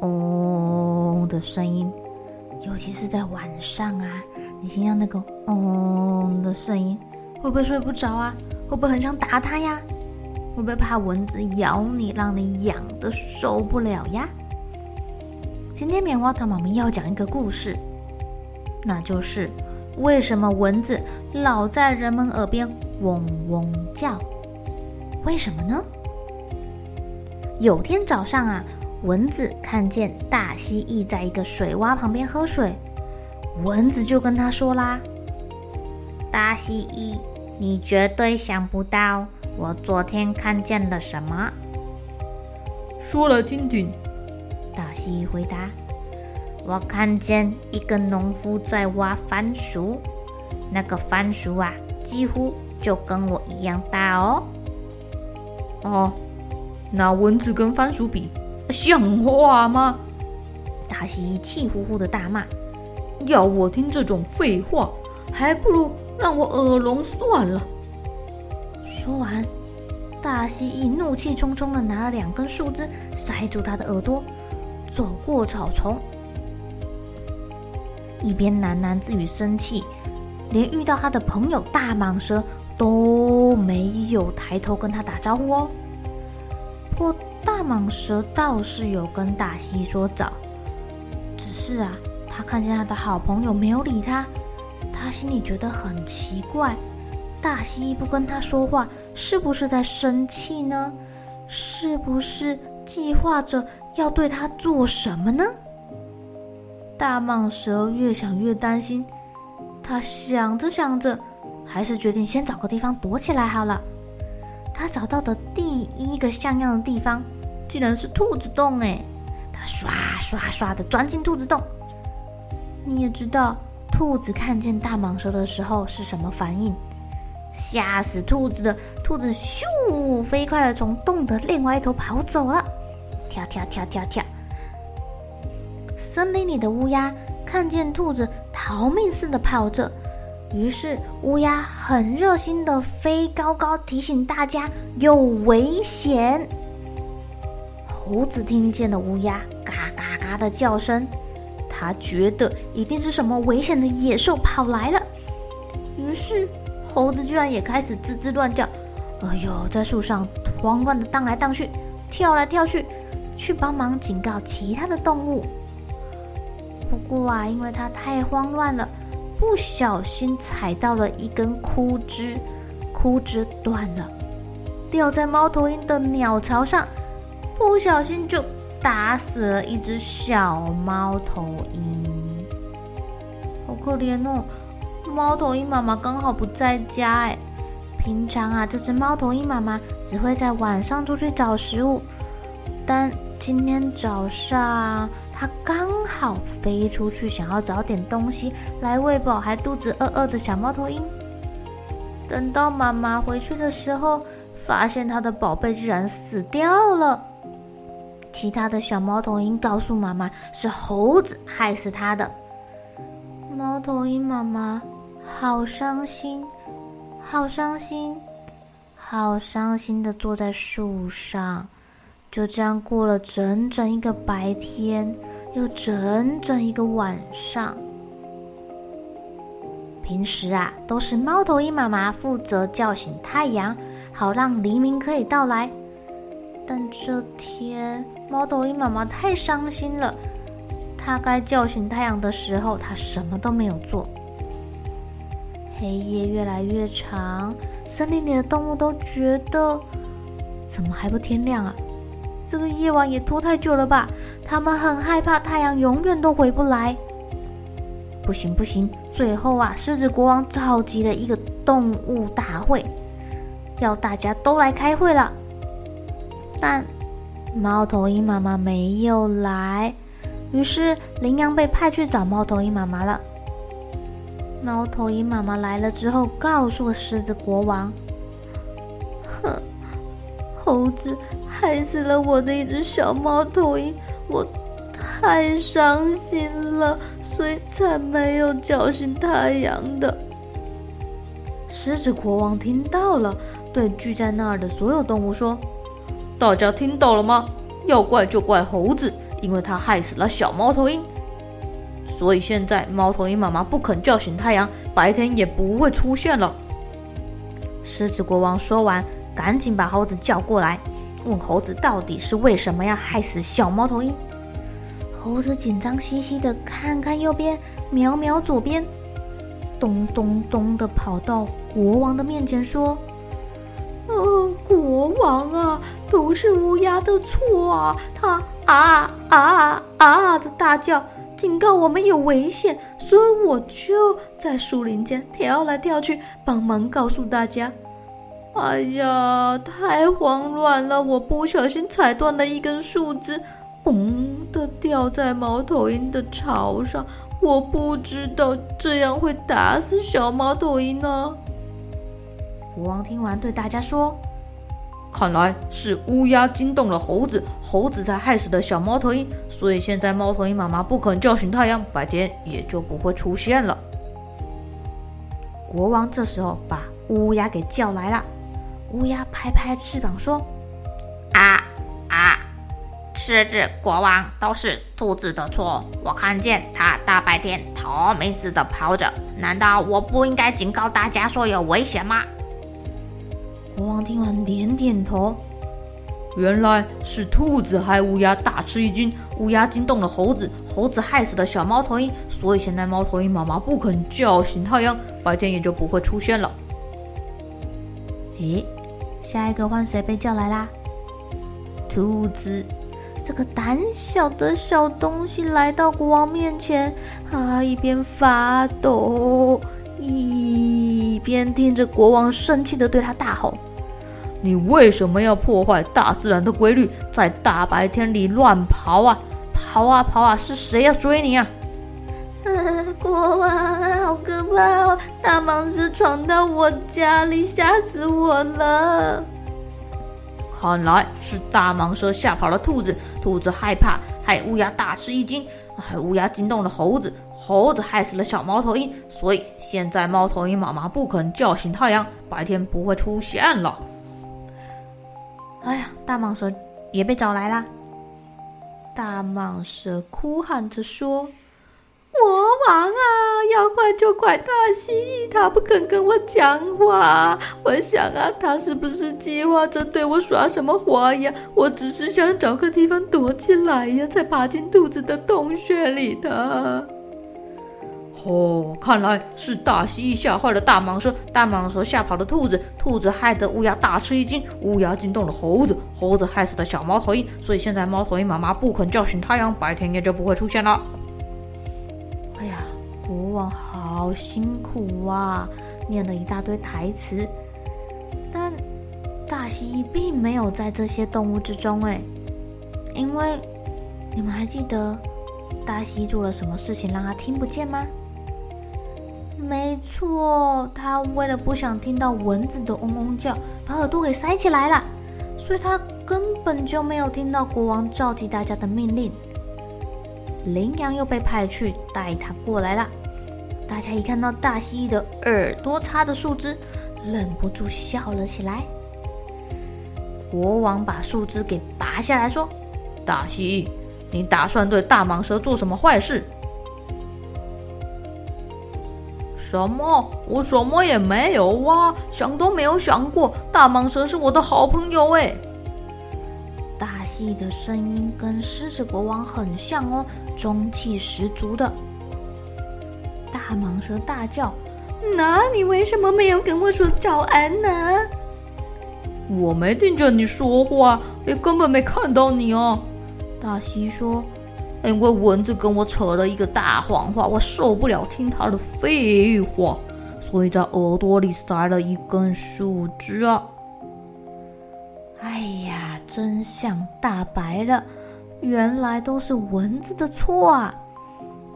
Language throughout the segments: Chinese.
嗡的声音，尤其是在晚上啊，你听到那个嗡的声音，会不会睡不着啊？会不会很想打它呀？会不会怕蚊子咬你，让你痒得受不了呀？今天棉花糖妈咪要讲一个故事，那就是为什么蚊子老在人们耳边嗡嗡叫？为什么呢？有天早上啊。蚊子看见大蜥蜴在一个水洼旁边喝水，蚊子就跟他说啦：“大蜥蜴，你绝对想不到我昨天看见了什么。”说来听听。大蜥蜴回答：“我看见一个农夫在挖番薯，那个番薯啊，几乎就跟我一样大哦。”哦，那蚊子跟番薯比？像话吗？大蜥蜴气呼呼的大骂：“要我听这种废话，还不如让我耳聋算了。”说完，大蜥蜴怒气冲冲的拿了两根树枝塞住他的耳朵，走过草丛，一边喃喃自语生气，连遇到他的朋友大蟒蛇都没有抬头跟他打招呼哦。不大蟒蛇倒是有跟大蜥蜴说早，只是啊，他看见他的好朋友没有理他，他心里觉得很奇怪。大蜥蜴不跟他说话，是不是在生气呢？是不是计划着要对他做什么呢？大蟒蛇越想越担心，他想着想着，还是决定先找个地方躲起来好了。他找到的第一个像样的地方。竟然是兔子洞哎！他刷刷刷的钻进兔子洞。你也知道，兔子看见大蟒蛇的时候是什么反应？吓死兔子的兔子咻，飞快的从洞的另外一头跑走了，跳跳跳跳跳。森林里的乌鸦看见兔子逃命似的跑着，于是乌鸦很热心的飞高高，提醒大家有危险。猴子听见了乌鸦嘎嘎嘎的叫声，他觉得一定是什么危险的野兽跑来了，于是猴子居然也开始吱吱乱叫，哎呦，在树上慌乱的荡来荡去，跳来跳去，去帮忙警告其他的动物。不过啊，因为它太慌乱了，不小心踩到了一根枯枝，枯枝断了，掉在猫头鹰的鸟巢上。不小心就打死了一只小猫头鹰，好可怜哦！猫头鹰妈妈刚好不在家哎。平常啊，这只猫头鹰妈妈只会在晚上出去找食物，但今天早上它刚好飞出去，想要找点东西来喂饱还肚子饿饿的小猫头鹰。等到妈妈回去的时候，发现它的宝贝居然死掉了。其他的小猫头鹰告诉妈妈，是猴子害死它的。猫头鹰妈妈好伤心，好伤心，好伤心的坐在树上，就这样过了整整一个白天，又整整一个晚上。平时啊，都是猫头鹰妈妈负责叫醒太阳，好让黎明可以到来。但这天，猫头鹰妈妈太伤心了，它该叫醒太阳的时候，它什么都没有做。黑夜越来越长，森林里的动物都觉得，怎么还不天亮啊？这个夜晚也拖太久了吧？他们很害怕太阳永远都回不来。不行不行，最后啊，狮子国王召集了一个动物大会，要大家都来开会了。但猫头鹰妈妈没有来，于是羚羊被派去找猫头鹰妈妈了。猫头鹰妈妈来了之后，告诉狮子国王：“哼，猴子害死了我的一只小猫头鹰，我太伤心了，所以才没有叫醒太阳的。”狮子国王听到了，对聚在那儿的所有动物说：“大家听到了吗？要怪就怪猴子，因为他害死了小猫头鹰。”所以现在猫头鹰妈妈不肯叫醒太阳，白天也不会出现了。狮子国王说完，赶紧把猴子叫过来，问猴子到底是为什么要害死小猫头鹰。猴子紧张兮兮的看看右边，瞄瞄左边，咚咚咚的跑到国王的面前说：“，国王啊，都是乌鸦的错啊，他啊啊啊的大叫。”警告我们有危险，所以我就在树林间跳来跳去，帮忙告诉大家。哎呀，太慌乱了！我不小心踩断了一根树枝，嘣的掉在猫头鹰的巢上。我不知道这样会打死小猫头鹰呢。国王听完对大家说。看来是乌鸦惊动了猴子，猴子才害死的小猫头鹰。所以现在猫头鹰妈妈不肯叫醒太阳，白天也就不会出现了。国王这时候把乌鸦给叫来了，乌鸦拍拍翅膀说：“啊啊，狮子国王都是兔子的错。我看见它大白天逃命似的跑着，难道我不应该警告大家说有危险吗？”国王听完点点头，原来是兔子害乌鸦大吃一惊，乌鸦惊动了猴子，猴子害死了小猫头鹰，所以现在猫头鹰妈妈不肯叫醒太阳，白天也就不会出现了。咦，下一个换谁被叫来啦？兔子，这个胆小的小东西来到国王面前，啊，一边发抖，一边听着国王生气的对他大吼。你为什么要破坏大自然的规律，在大白天里乱跑啊？跑啊跑啊！是谁要追你啊？呃，国王啊，好可怕哦！大蟒蛇闯到我家里，吓死我了。看来是大蟒蛇吓跑了兔子，兔子害怕，害乌鸦大吃一惊，害乌鸦惊动了猴子，猴子害死了小猫头鹰。所以现在猫头鹰妈妈不肯叫醒太阳，白天不会出现了。哎呀，大蟒蛇也被找来啦！大蟒蛇哭喊着说：“魔王啊，要怪就怪大蜥蜴，他不肯跟我讲话。我想啊，他是不是计划着对我耍什么花样？我只是想找个地方躲起来呀，才爬进肚子的洞穴里的。”哦，看来是大蜥蜴吓坏了大蟒蛇，大蟒蛇吓跑了兔子，兔子害得乌鸦大吃一惊，乌鸦惊动了猴子，猴子害死了小猫头鹰。所以现在猫头鹰妈妈不肯叫醒太阳，白天也就不会出现了。哎呀，国王好辛苦啊，念了一大堆台词，但大蜥蜴并没有在这些动物之中哎，因为你们还记得大蜥蜴做了什么事情让他听不见吗？没错，他为了不想听到蚊子的嗡嗡叫，把耳朵给塞起来了，所以他根本就没有听到国王召集大家的命令。羚羊又被派去带他过来了，大家一看到大蜥蜴的耳朵插着树枝，忍不住笑了起来。国王把树枝给拔下来说：“大蜥蜴，你打算对大蟒蛇做什么坏事？”什么？我什么也没有啊，想都没有想过。大蟒蛇是我的好朋友哎。大蜥蜴的声音跟狮子国王很像哦，中气十足的。大蟒蛇大叫：“那你为什么没有跟我说早安呢？”我没听见你说话，也根本没看到你哦。大蜥说：“因为蚊子跟我扯了一个大谎话，我受不了听他的废话，所以在耳朵里塞了一根树枝啊。”哎呀，真相大白了，原来都是蚊子的错啊！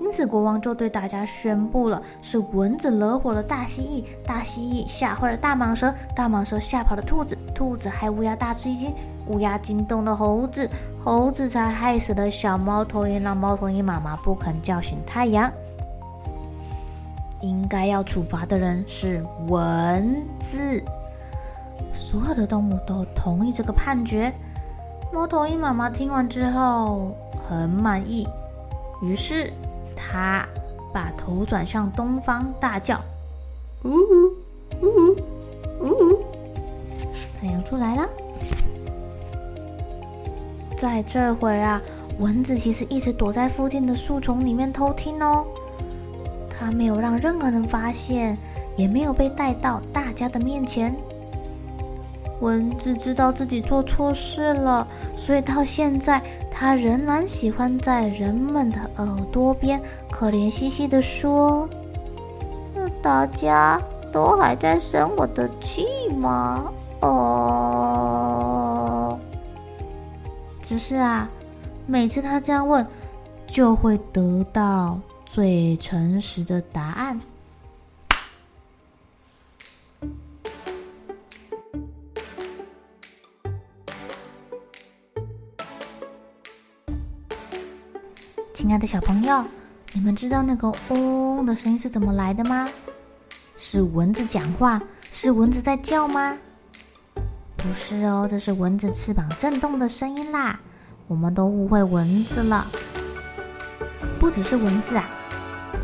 因此，国王就对大家宣布了：是蚊子惹火了大蜥蜴，大蜥蜴吓坏了大蟒蛇，大蟒蛇吓跑了兔子，兔子害乌鸦大吃一惊，乌鸦惊动了猴子，猴子才害死了小猫头鹰，让猫头鹰妈妈不肯叫醒太阳。应该要处罚的人是蚊子。所有的动物都同意这个判决。猫头鹰妈妈听完之后很满意，于是她把头转向东方，大叫：“呜呜呜呜呜！”太阳出来了。在这会儿啊，蚊子其实一直躲在附近的树丛里面偷听哦。它没有让任何人发现，也没有被带到大家的面前。蚊子知道自己做错事了，所以到现在，它仍然喜欢在人们的耳朵边可怜兮兮地说：“大家都还在生我的气吗？”哦，只是啊，每次他这样问，就会得到最诚实的答案。亲爱的小朋友，你们知道那个嗡嗡的声音是怎么来的吗？是蚊子讲话？是蚊子在叫吗？不是哦，这是蚊子翅膀震动的声音啦。我们都误会蚊子了。不只是蚊子啊，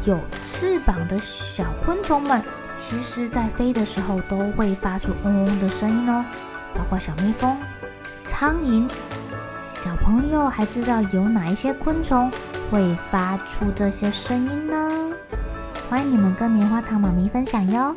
有翅膀的小昆虫们，其实在飞的时候都会发出嗡嗡的声音哦，包括小蜜蜂、苍蝇。小朋友还知道有哪一些昆虫会发出这些声音呢？欢迎你们跟棉花糖妈咪分享哟。